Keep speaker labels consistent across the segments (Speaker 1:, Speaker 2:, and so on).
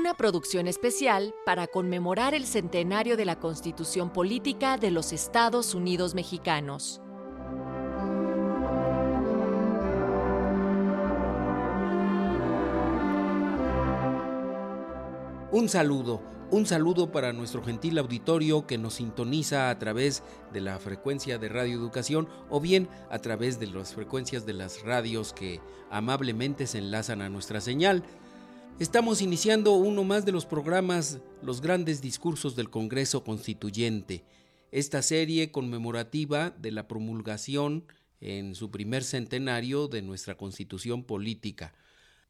Speaker 1: Una producción especial para conmemorar el centenario de la Constitución Política de los Estados Unidos Mexicanos.
Speaker 2: Un saludo, un saludo para nuestro gentil auditorio que nos sintoniza a través de la frecuencia de Radio Educación o bien a través de las frecuencias de las radios que amablemente se enlazan a nuestra señal. Estamos iniciando uno más de los programas Los grandes discursos del Congreso Constituyente, esta serie conmemorativa de la promulgación en su primer centenario de nuestra Constitución Política.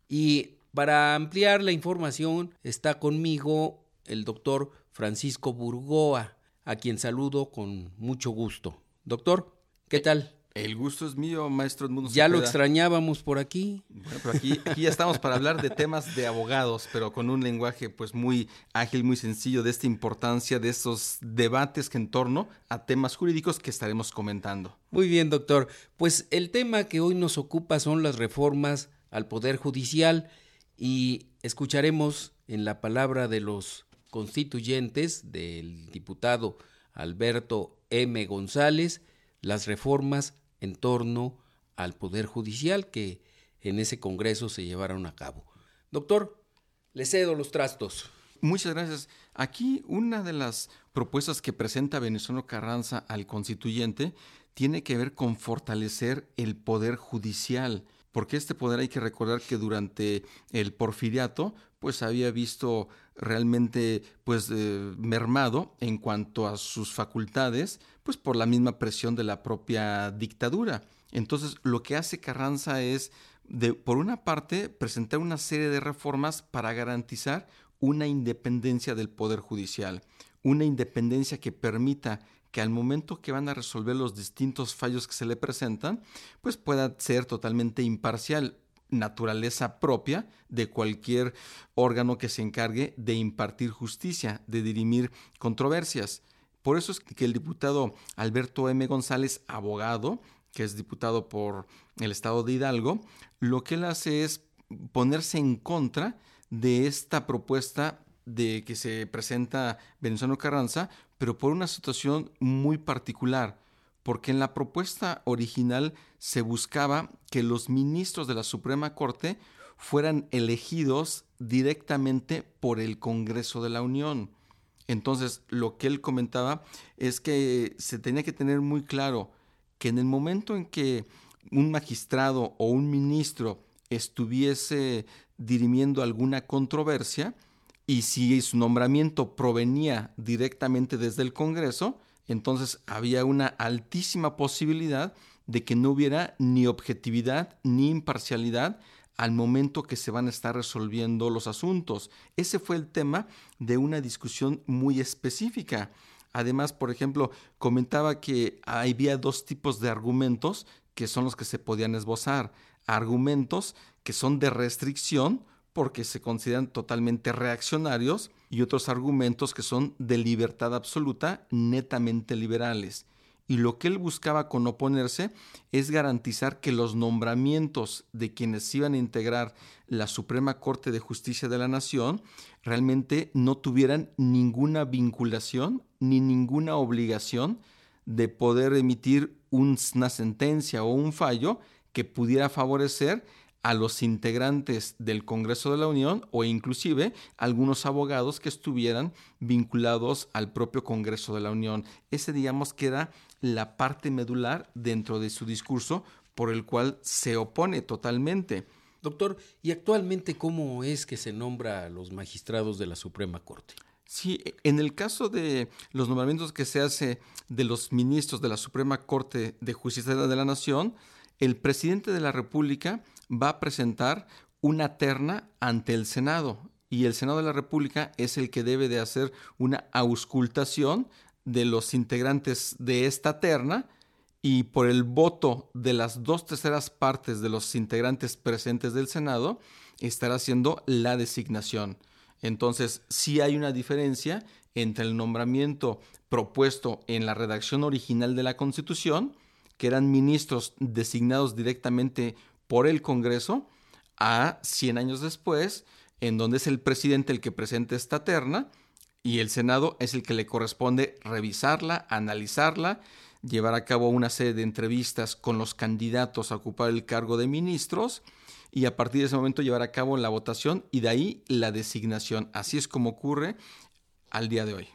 Speaker 2: Y para ampliar la información está conmigo el doctor Francisco Burgoa, a quien saludo con mucho gusto. Doctor, ¿qué tal?
Speaker 3: El gusto es mío, maestro Edmundo.
Speaker 2: Ya lo extrañábamos por aquí.
Speaker 3: Bueno, pero aquí, aquí ya estamos para hablar de temas de abogados, pero con un lenguaje pues muy ágil, muy sencillo, de esta importancia, de estos debates que en torno a temas jurídicos que estaremos comentando.
Speaker 2: Muy bien, doctor. Pues el tema que hoy nos ocupa son las reformas al Poder Judicial y escucharemos en la palabra de los constituyentes del diputado Alberto M. González las reformas en torno al Poder Judicial que en ese Congreso se llevaron a cabo. Doctor, le cedo los trastos.
Speaker 3: Muchas gracias. Aquí una de las propuestas que presenta Venezuela Carranza al constituyente tiene que ver con fortalecer el poder judicial, porque este poder hay que recordar que durante el porfiriato pues había visto realmente pues eh, mermado en cuanto a sus facultades pues por la misma presión de la propia dictadura. Entonces lo que hace Carranza es de por una parte presentar una serie de reformas para garantizar una independencia del poder judicial, una independencia que permita que al momento que van a resolver los distintos fallos que se le presentan, pues pueda ser totalmente imparcial, naturaleza propia de cualquier órgano que se encargue de impartir justicia, de dirimir controversias. Por eso es que el diputado Alberto M. González, abogado, que es diputado por el estado de Hidalgo, lo que él hace es ponerse en contra de esta propuesta de que se presenta Venezuela Carranza, pero por una situación muy particular porque en la propuesta original se buscaba que los ministros de la Suprema Corte fueran elegidos directamente por el Congreso de la Unión. Entonces, lo que él comentaba es que se tenía que tener muy claro que en el momento en que un magistrado o un ministro estuviese dirimiendo alguna controversia y si su nombramiento provenía directamente desde el Congreso, entonces había una altísima posibilidad de que no hubiera ni objetividad ni imparcialidad al momento que se van a estar resolviendo los asuntos. Ese fue el tema de una discusión muy específica. Además, por ejemplo, comentaba que había dos tipos de argumentos que son los que se podían esbozar. Argumentos que son de restricción, porque se consideran totalmente reaccionarios y otros argumentos que son de libertad absoluta, netamente liberales. Y lo que él buscaba con oponerse es garantizar que los nombramientos de quienes iban a integrar la Suprema Corte de Justicia de la Nación realmente no tuvieran ninguna vinculación ni ninguna obligación de poder emitir una sentencia o un fallo que pudiera favorecer a los integrantes del Congreso de la Unión o inclusive algunos abogados que estuvieran vinculados al propio Congreso de la Unión. Ese digamos que era la parte medular dentro de su discurso por el cual se opone totalmente.
Speaker 2: Doctor, ¿y actualmente cómo es que se nombra a los magistrados de la Suprema Corte?
Speaker 3: Sí, en el caso de los nombramientos que se hace de los ministros de la Suprema Corte de Justicia de la Nación, el presidente de la República va a presentar una terna ante el Senado y el Senado de la República es el que debe de hacer una auscultación de los integrantes de esta terna y por el voto de las dos terceras partes de los integrantes presentes del Senado estará haciendo la designación. Entonces, sí hay una diferencia entre el nombramiento propuesto en la redacción original de la Constitución, que eran ministros designados directamente por el Congreso, a 100 años después, en donde es el presidente el que presenta esta terna y el Senado es el que le corresponde revisarla, analizarla, llevar a cabo una serie de entrevistas con los candidatos a ocupar el cargo de ministros y a partir de ese momento llevar a cabo la votación y de ahí la designación. Así es como ocurre al día de hoy.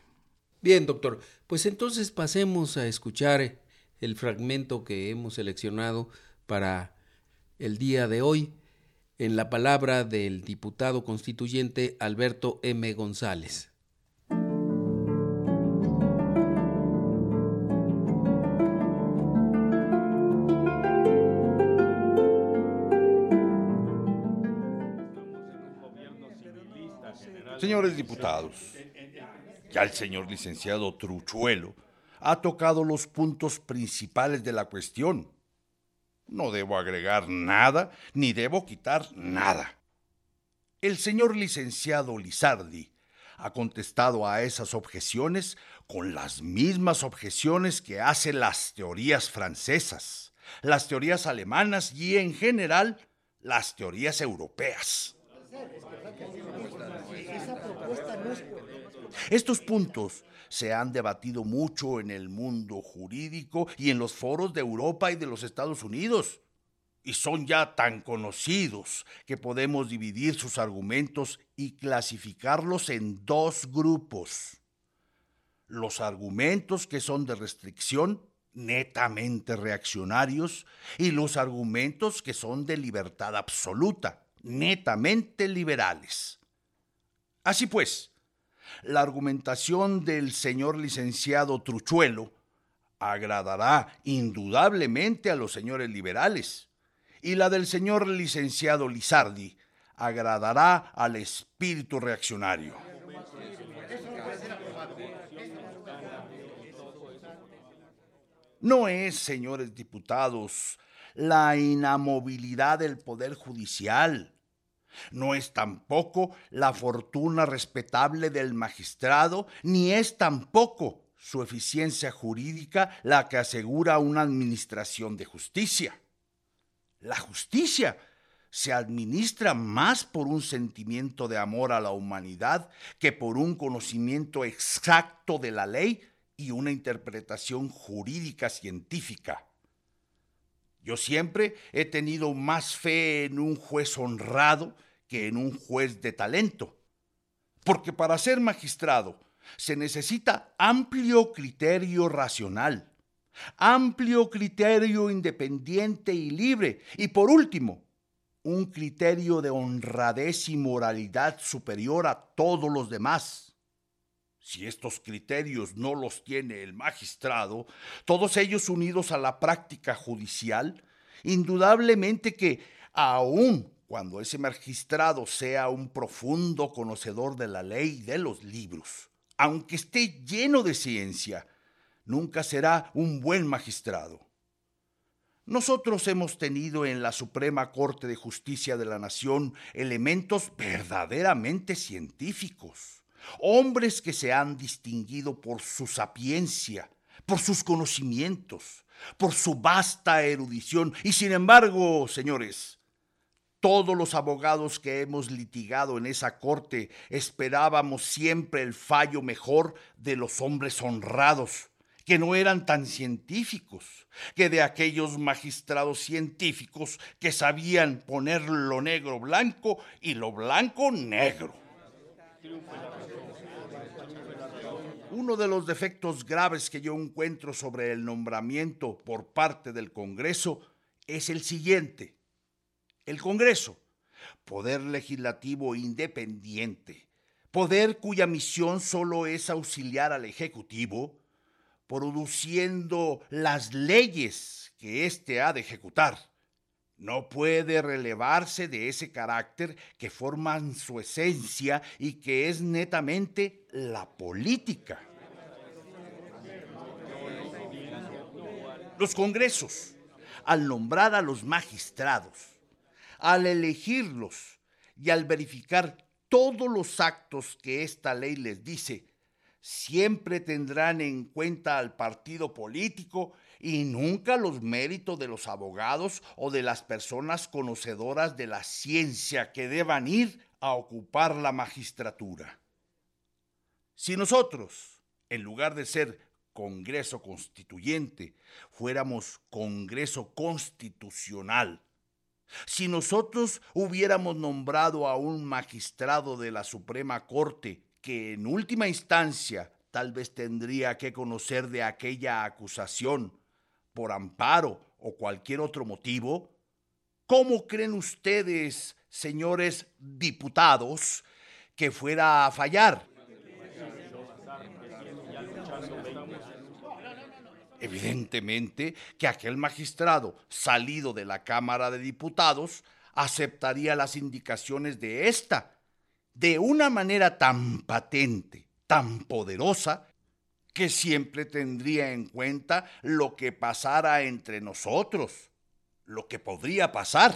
Speaker 2: Bien, doctor, pues entonces pasemos a escuchar el fragmento que hemos seleccionado para el día de hoy en la palabra del diputado constituyente Alberto M. González.
Speaker 4: Señores diputados, ya el señor licenciado Truchuelo ha tocado los puntos principales de la cuestión. No debo agregar nada ni debo quitar nada. El señor licenciado Lizardi ha contestado a esas objeciones con las mismas objeciones que hacen las teorías francesas, las teorías alemanas y en general las teorías europeas. Estos puntos se han debatido mucho en el mundo jurídico y en los foros de Europa y de los Estados Unidos. Y son ya tan conocidos que podemos dividir sus argumentos y clasificarlos en dos grupos. Los argumentos que son de restricción, netamente reaccionarios, y los argumentos que son de libertad absoluta, netamente liberales. Así pues, la argumentación del señor licenciado Truchuelo agradará indudablemente a los señores liberales y la del señor licenciado Lizardi agradará al espíritu reaccionario. No es, señores diputados, la inamovilidad del Poder Judicial no es tampoco la fortuna respetable del magistrado, ni es tampoco su eficiencia jurídica la que asegura una administración de justicia. La justicia se administra más por un sentimiento de amor a la humanidad que por un conocimiento exacto de la ley y una interpretación jurídica científica. Yo siempre he tenido más fe en un juez honrado que en un juez de talento. Porque para ser magistrado se necesita amplio criterio racional, amplio criterio independiente y libre, y por último, un criterio de honradez y moralidad superior a todos los demás. Si estos criterios no los tiene el magistrado, todos ellos unidos a la práctica judicial, indudablemente que aún cuando ese magistrado sea un profundo conocedor de la ley y de los libros, aunque esté lleno de ciencia, nunca será un buen magistrado. Nosotros hemos tenido en la Suprema Corte de Justicia de la Nación elementos verdaderamente científicos, hombres que se han distinguido por su sapiencia, por sus conocimientos, por su vasta erudición, y sin embargo, señores, todos los abogados que hemos litigado en esa corte esperábamos siempre el fallo mejor de los hombres honrados, que no eran tan científicos, que de aquellos magistrados científicos que sabían poner lo negro blanco y lo blanco negro. Uno de los defectos graves que yo encuentro sobre el nombramiento por parte del Congreso es el siguiente el Congreso, poder legislativo independiente, poder cuya misión solo es auxiliar al Ejecutivo, produciendo las leyes que éste ha de ejecutar. No puede relevarse de ese carácter que forman su esencia y que es netamente la política. Los congresos, al nombrar a los magistrados, al elegirlos y al verificar todos los actos que esta ley les dice, siempre tendrán en cuenta al partido político y nunca los méritos de los abogados o de las personas conocedoras de la ciencia que deban ir a ocupar la magistratura. Si nosotros, en lugar de ser Congreso Constituyente, fuéramos Congreso Constitucional, si nosotros hubiéramos nombrado a un magistrado de la Suprema Corte que en última instancia tal vez tendría que conocer de aquella acusación por amparo o cualquier otro motivo, ¿cómo creen ustedes, señores diputados, que fuera a fallar? Evidentemente que aquel magistrado salido de la Cámara de Diputados aceptaría las indicaciones de ésta de una manera tan patente, tan poderosa, que siempre tendría en cuenta lo que pasara entre nosotros, lo que podría pasar.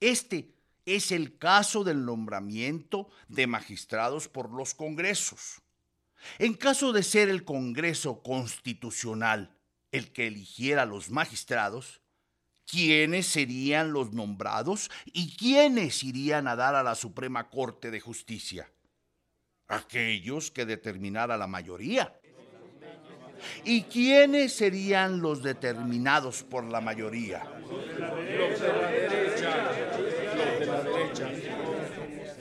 Speaker 4: Este es el caso del nombramiento de magistrados por los congresos. En caso de ser el Congreso Constitucional el que eligiera a los magistrados, ¿quiénes serían los nombrados y quiénes irían a dar a la Suprema Corte de Justicia? aquellos que determinara la mayoría. ¿Y quiénes serían los determinados por la mayoría?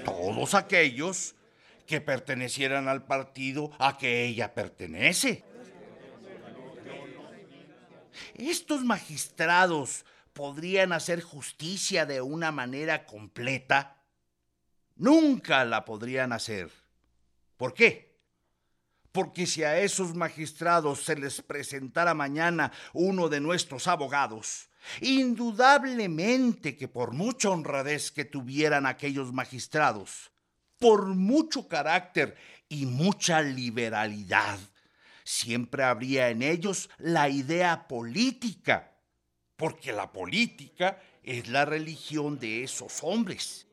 Speaker 4: Todos aquellos que pertenecieran al partido a que ella pertenece. Estos magistrados podrían hacer justicia de una manera completa. Nunca la podrían hacer. ¿Por qué? Porque si a esos magistrados se les presentara mañana uno de nuestros abogados, indudablemente que por mucha honradez que tuvieran aquellos magistrados, por mucho carácter y mucha liberalidad, siempre habría en ellos la idea política, porque la política es la religión de esos hombres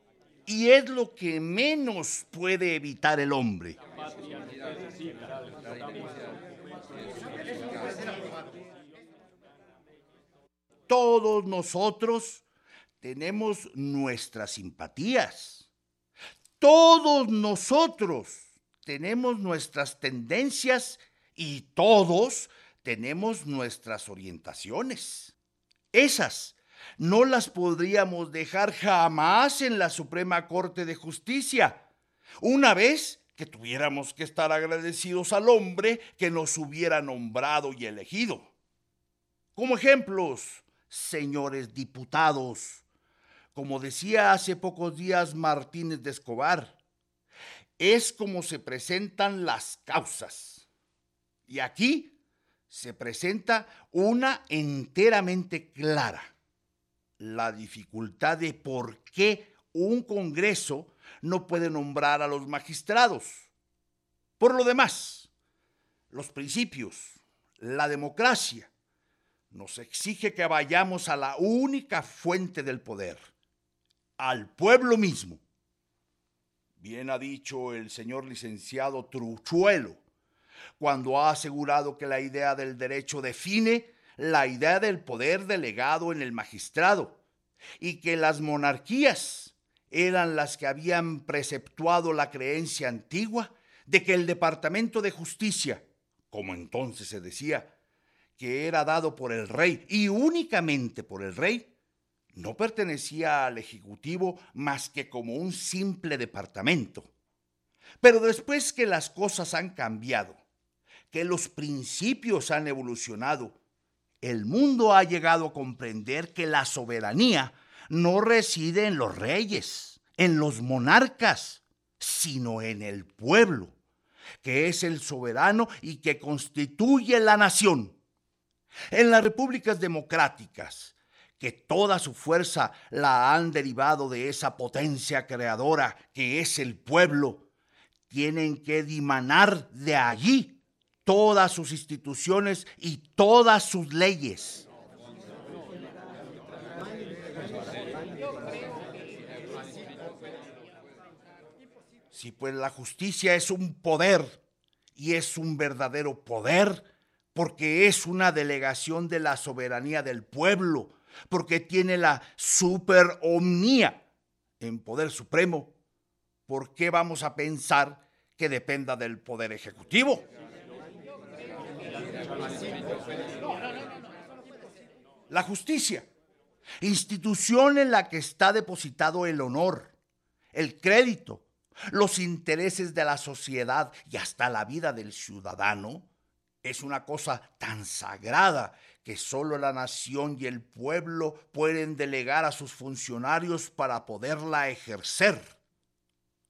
Speaker 4: y es lo que menos puede evitar el hombre. Todos nosotros tenemos nuestras simpatías. Todos nosotros tenemos nuestras tendencias y todos tenemos nuestras orientaciones. Esas no las podríamos dejar jamás en la Suprema Corte de Justicia, una vez que tuviéramos que estar agradecidos al hombre que nos hubiera nombrado y elegido. Como ejemplos, señores diputados, como decía hace pocos días Martínez de Escobar, es como se presentan las causas. Y aquí se presenta una enteramente clara la dificultad de por qué un Congreso no puede nombrar a los magistrados. Por lo demás, los principios, la democracia, nos exige que vayamos a la única fuente del poder, al pueblo mismo. Bien ha dicho el señor licenciado Truchuelo, cuando ha asegurado que la idea del derecho define la idea del poder delegado en el magistrado y que las monarquías eran las que habían preceptuado la creencia antigua de que el Departamento de Justicia, como entonces se decía, que era dado por el rey y únicamente por el rey, no pertenecía al Ejecutivo más que como un simple departamento. Pero después que las cosas han cambiado, que los principios han evolucionado el mundo ha llegado a comprender que la soberanía no reside en los reyes, en los monarcas, sino en el pueblo, que es el soberano y que constituye la nación. En las repúblicas democráticas, que toda su fuerza la han derivado de esa potencia creadora que es el pueblo, tienen que dimanar de allí todas sus instituciones y todas sus leyes. Si pues la justicia es un poder y es un verdadero poder, porque es una delegación de la soberanía del pueblo, porque tiene la superomnía en poder supremo, ¿por qué vamos a pensar que dependa del poder ejecutivo? La justicia, institución en la que está depositado el honor, el crédito, los intereses de la sociedad y hasta la vida del ciudadano, es una cosa tan sagrada que solo la nación y el pueblo pueden delegar a sus funcionarios para poderla ejercer.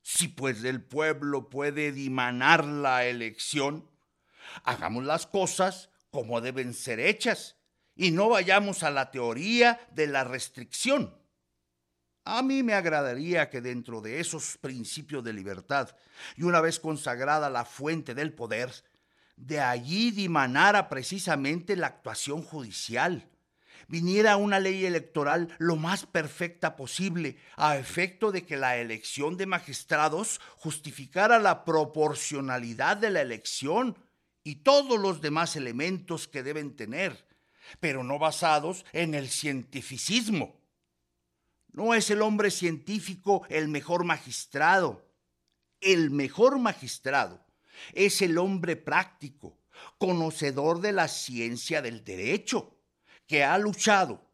Speaker 4: Si pues el pueblo puede dimanar la elección, hagamos las cosas como deben ser hechas y no vayamos a la teoría de la restricción. A mí me agradaría que dentro de esos principios de libertad y una vez consagrada la fuente del poder, de allí dimanara precisamente la actuación judicial. Viniera una ley electoral lo más perfecta posible, a efecto de que la elección de magistrados justificara la proporcionalidad de la elección y todos los demás elementos que deben tener, pero no basados en el cientificismo. No es el hombre científico el mejor magistrado. El mejor magistrado es el hombre práctico, conocedor de la ciencia del derecho, que ha luchado,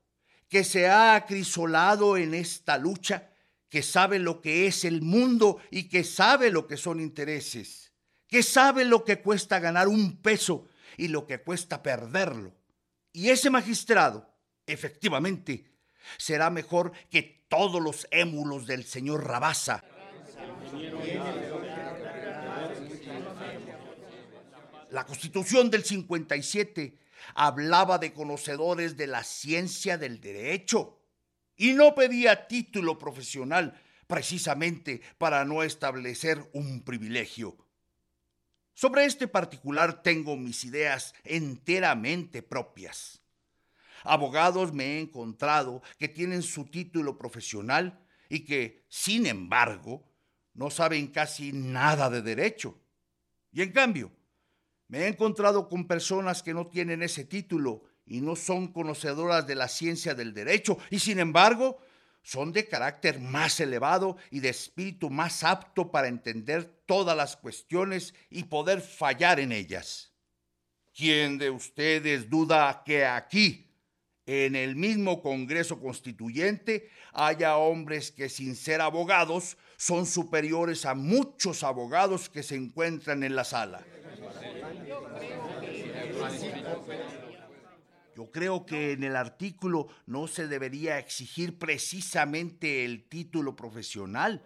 Speaker 4: que se ha acrisolado en esta lucha, que sabe lo que es el mundo y que sabe lo que son intereses, que sabe lo que cuesta ganar un peso y lo que cuesta perderlo. Y ese magistrado, efectivamente, será mejor que todos los émulos del señor Rabasa. La Constitución del 57 hablaba de conocedores de la ciencia del derecho y no pedía título profesional precisamente para no establecer un privilegio. Sobre este particular tengo mis ideas enteramente propias. Abogados me he encontrado que tienen su título profesional y que, sin embargo, no saben casi nada de derecho. Y en cambio, me he encontrado con personas que no tienen ese título y no son conocedoras de la ciencia del derecho y sin embargo son de carácter más elevado y de espíritu más apto para entender todas las cuestiones y poder fallar en ellas. ¿Quién de ustedes duda que aquí, en el mismo Congreso Constituyente, haya hombres que sin ser abogados son superiores a muchos abogados que se encuentran en la sala? Yo creo que en el artículo no se debería exigir precisamente el título profesional.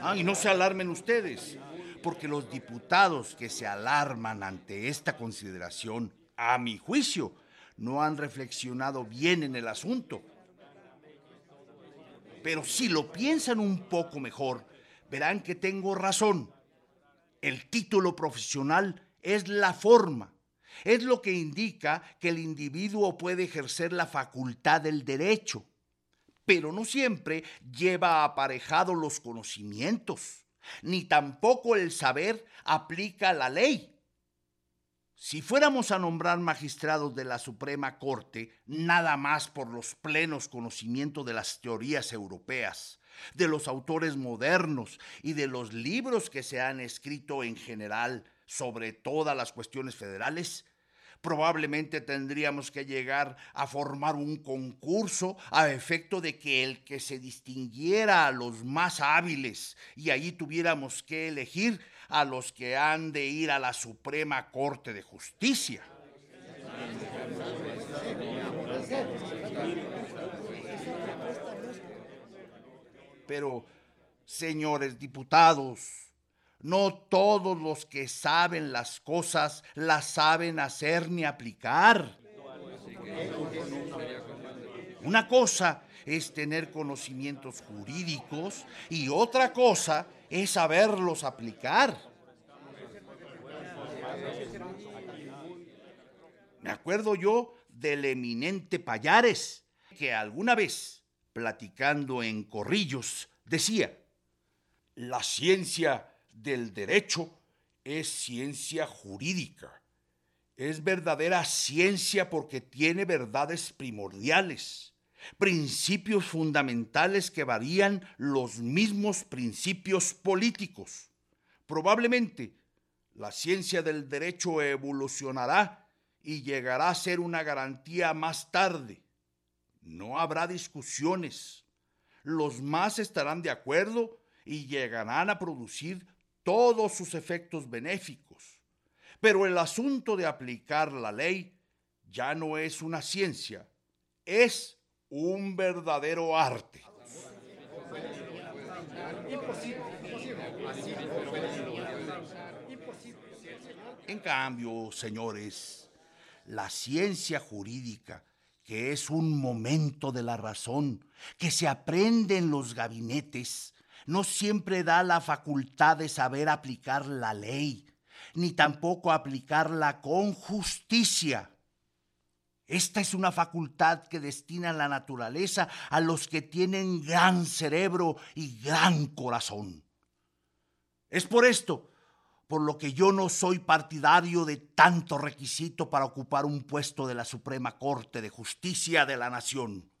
Speaker 4: Ah, y no se alarmen ustedes, porque los diputados que se alarman ante esta consideración, a mi juicio, no han reflexionado bien en el asunto. Pero si lo piensan un poco mejor, verán que tengo razón. El título profesional es la forma es lo que indica que el individuo puede ejercer la facultad del derecho, pero no siempre lleva aparejado los conocimientos, ni tampoco el saber aplica la ley. Si fuéramos a nombrar magistrados de la Suprema Corte, nada más por los plenos conocimientos de las teorías europeas, de los autores modernos y de los libros que se han escrito en general sobre todas las cuestiones federales, probablemente tendríamos que llegar a formar un concurso a efecto de que el que se distinguiera a los más hábiles y allí tuviéramos que elegir a los que han de ir a la Suprema Corte de Justicia. Pero, señores diputados, no todos los que saben las cosas las saben hacer ni aplicar. Una cosa es tener conocimientos jurídicos y otra cosa es saberlos aplicar. Me acuerdo yo del eminente Payares, que alguna vez, platicando en corrillos, decía, la ciencia del derecho es ciencia jurídica. Es verdadera ciencia porque tiene verdades primordiales, principios fundamentales que varían los mismos principios políticos. Probablemente la ciencia del derecho evolucionará y llegará a ser una garantía más tarde. No habrá discusiones. Los más estarán de acuerdo y llegarán a producir todos sus efectos benéficos. Pero el asunto de aplicar la ley ya no es una ciencia, es un verdadero arte. En cambio, señores, la ciencia jurídica, que es un momento de la razón, que se aprende en los gabinetes, no siempre da la facultad de saber aplicar la ley, ni tampoco aplicarla con justicia. Esta es una facultad que destina la naturaleza a los que tienen gran cerebro y gran corazón. Es por esto por lo que yo no soy partidario de tanto requisito para ocupar un puesto de la Suprema Corte de Justicia de la Nación.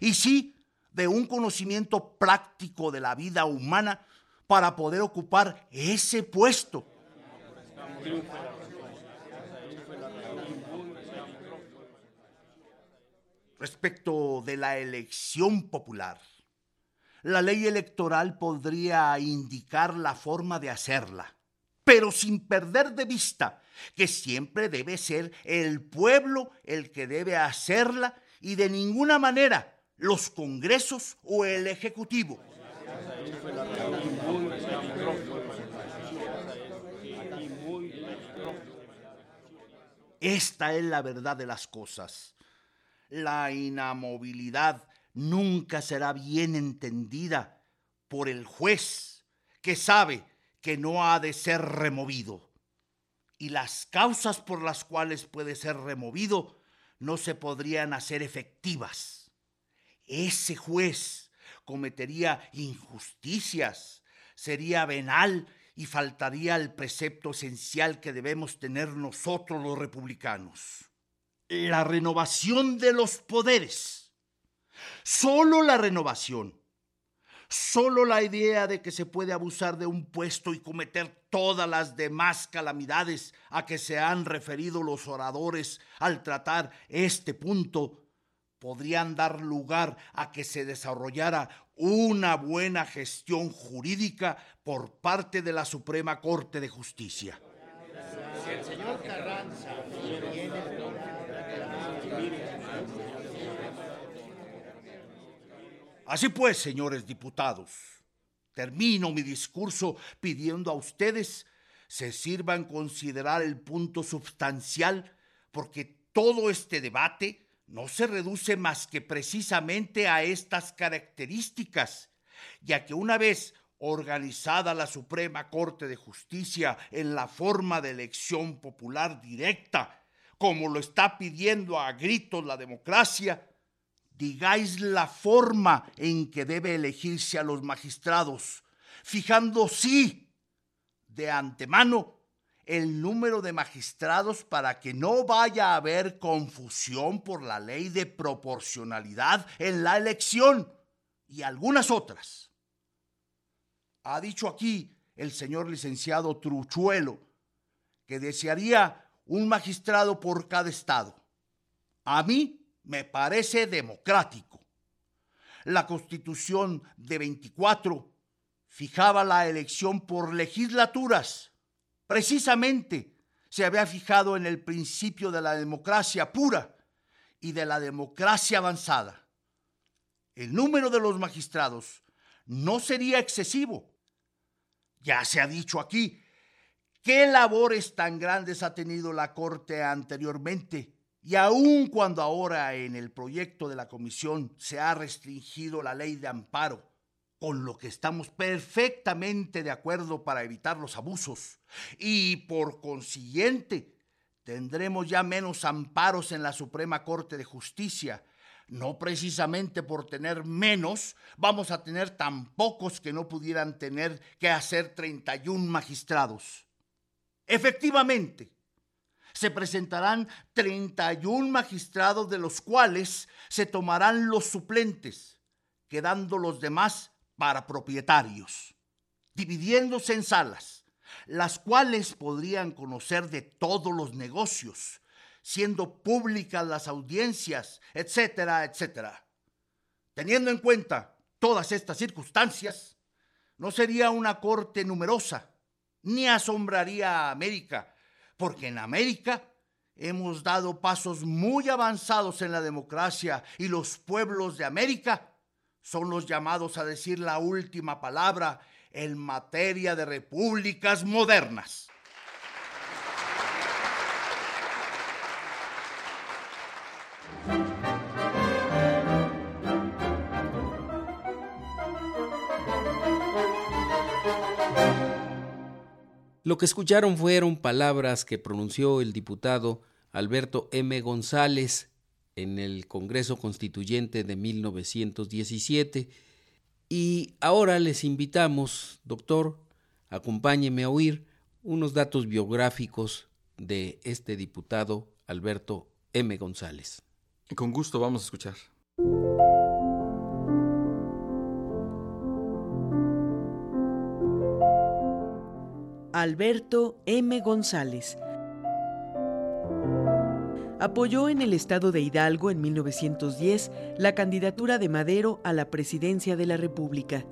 Speaker 4: Y sí de un conocimiento práctico de la vida humana para poder ocupar ese puesto. Respecto de la elección popular, la ley electoral podría indicar la forma de hacerla, pero sin perder de vista que siempre debe ser el pueblo el que debe hacerla y de ninguna manera los congresos o el ejecutivo. Esta es la verdad de las cosas. La inamovilidad nunca será bien entendida por el juez que sabe que no ha de ser removido. Y las causas por las cuales puede ser removido no se podrían hacer efectivas ese juez cometería injusticias, sería venal y faltaría el precepto esencial que debemos tener nosotros los republicanos. La renovación de los poderes. Solo la renovación. Solo la idea de que se puede abusar de un puesto y cometer todas las demás calamidades a que se han referido los oradores al tratar este punto podrían dar lugar a que se desarrollara una buena gestión jurídica por parte de la Suprema Corte de Justicia. Así pues, señores diputados, termino mi discurso pidiendo a ustedes se sirvan considerar el punto sustancial porque todo este debate no se reduce más que precisamente a estas características, ya que una vez organizada la Suprema Corte de Justicia en la forma de elección popular directa, como lo está pidiendo a gritos la democracia, digáis la forma en que debe elegirse a los magistrados, fijando sí de antemano el número de magistrados para que no vaya a haber confusión por la ley de proporcionalidad en la elección y algunas otras. Ha dicho aquí el señor licenciado Truchuelo que desearía un magistrado por cada estado. A mí me parece democrático. La constitución de 24 fijaba la elección por legislaturas Precisamente se había fijado en el principio de la democracia pura y de la democracia avanzada. El número de los magistrados no sería excesivo. Ya se ha dicho aquí qué labores tan grandes ha tenido la Corte anteriormente y aun cuando ahora en el proyecto de la Comisión se ha restringido la ley de amparo con lo que estamos perfectamente de acuerdo para evitar los abusos y por consiguiente tendremos ya menos amparos en la Suprema Corte de Justicia. No precisamente por tener menos, vamos a tener tan pocos que no pudieran tener que hacer 31 magistrados. Efectivamente, se presentarán 31 magistrados de los cuales se tomarán los suplentes, quedando los demás para propietarios, dividiéndose en salas, las cuales podrían conocer de todos los negocios, siendo públicas las audiencias, etcétera, etcétera. Teniendo en cuenta todas estas circunstancias, no sería una corte numerosa, ni asombraría a América, porque en América hemos dado pasos muy avanzados en la democracia y los pueblos de América son los llamados a decir la última palabra en materia de repúblicas modernas.
Speaker 2: Lo que escucharon fueron palabras que pronunció el diputado Alberto M. González en el Congreso Constituyente de 1917. Y ahora les invitamos, doctor, acompáñeme a oír unos datos biográficos de este diputado Alberto M. González.
Speaker 3: Con gusto vamos a escuchar.
Speaker 5: Alberto M. González apoyó en el estado de Hidalgo en 1910 la candidatura de Madero a la presidencia de la República.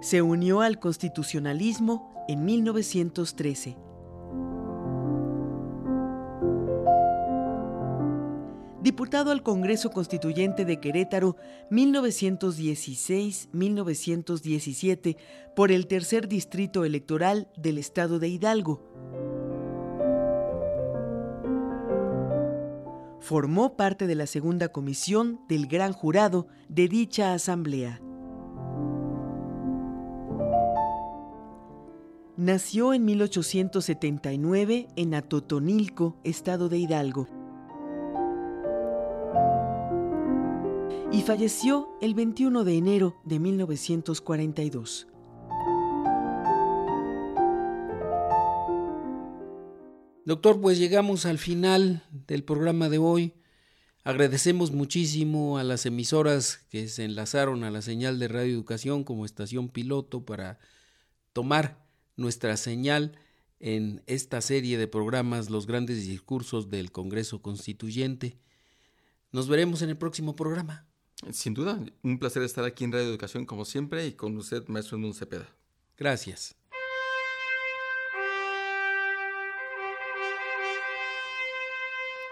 Speaker 5: Se unió al constitucionalismo en 1913. Diputado al Congreso Constituyente de Querétaro 1916-1917 por el tercer distrito electoral del estado de Hidalgo formó parte de la segunda comisión del gran jurado de dicha asamblea. Nació en 1879 en Atotonilco, estado de Hidalgo. Y falleció el 21 de enero de 1942.
Speaker 2: Doctor, pues llegamos al final del programa de hoy. Agradecemos muchísimo a las emisoras que se enlazaron a la señal de Radio Educación como estación piloto para tomar nuestra señal en esta serie de programas Los grandes discursos del Congreso Constituyente. Nos veremos en el próximo programa.
Speaker 3: Sin duda, un placer estar aquí en Radio Educación como siempre y con usted, maestro Nun Cepeda.
Speaker 2: Gracias.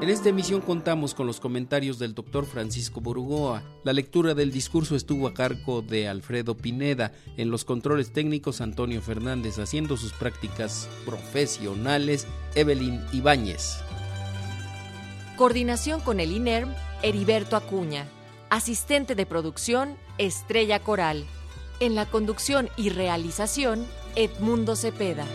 Speaker 2: En esta emisión contamos con los comentarios del doctor Francisco Borugoa. La lectura del discurso estuvo a cargo de Alfredo Pineda. En los controles técnicos, Antonio Fernández, haciendo sus prácticas profesionales, Evelyn Ibáñez.
Speaker 1: Coordinación con el INERM, Heriberto Acuña. Asistente de producción, Estrella Coral. En la conducción y realización, Edmundo Cepeda.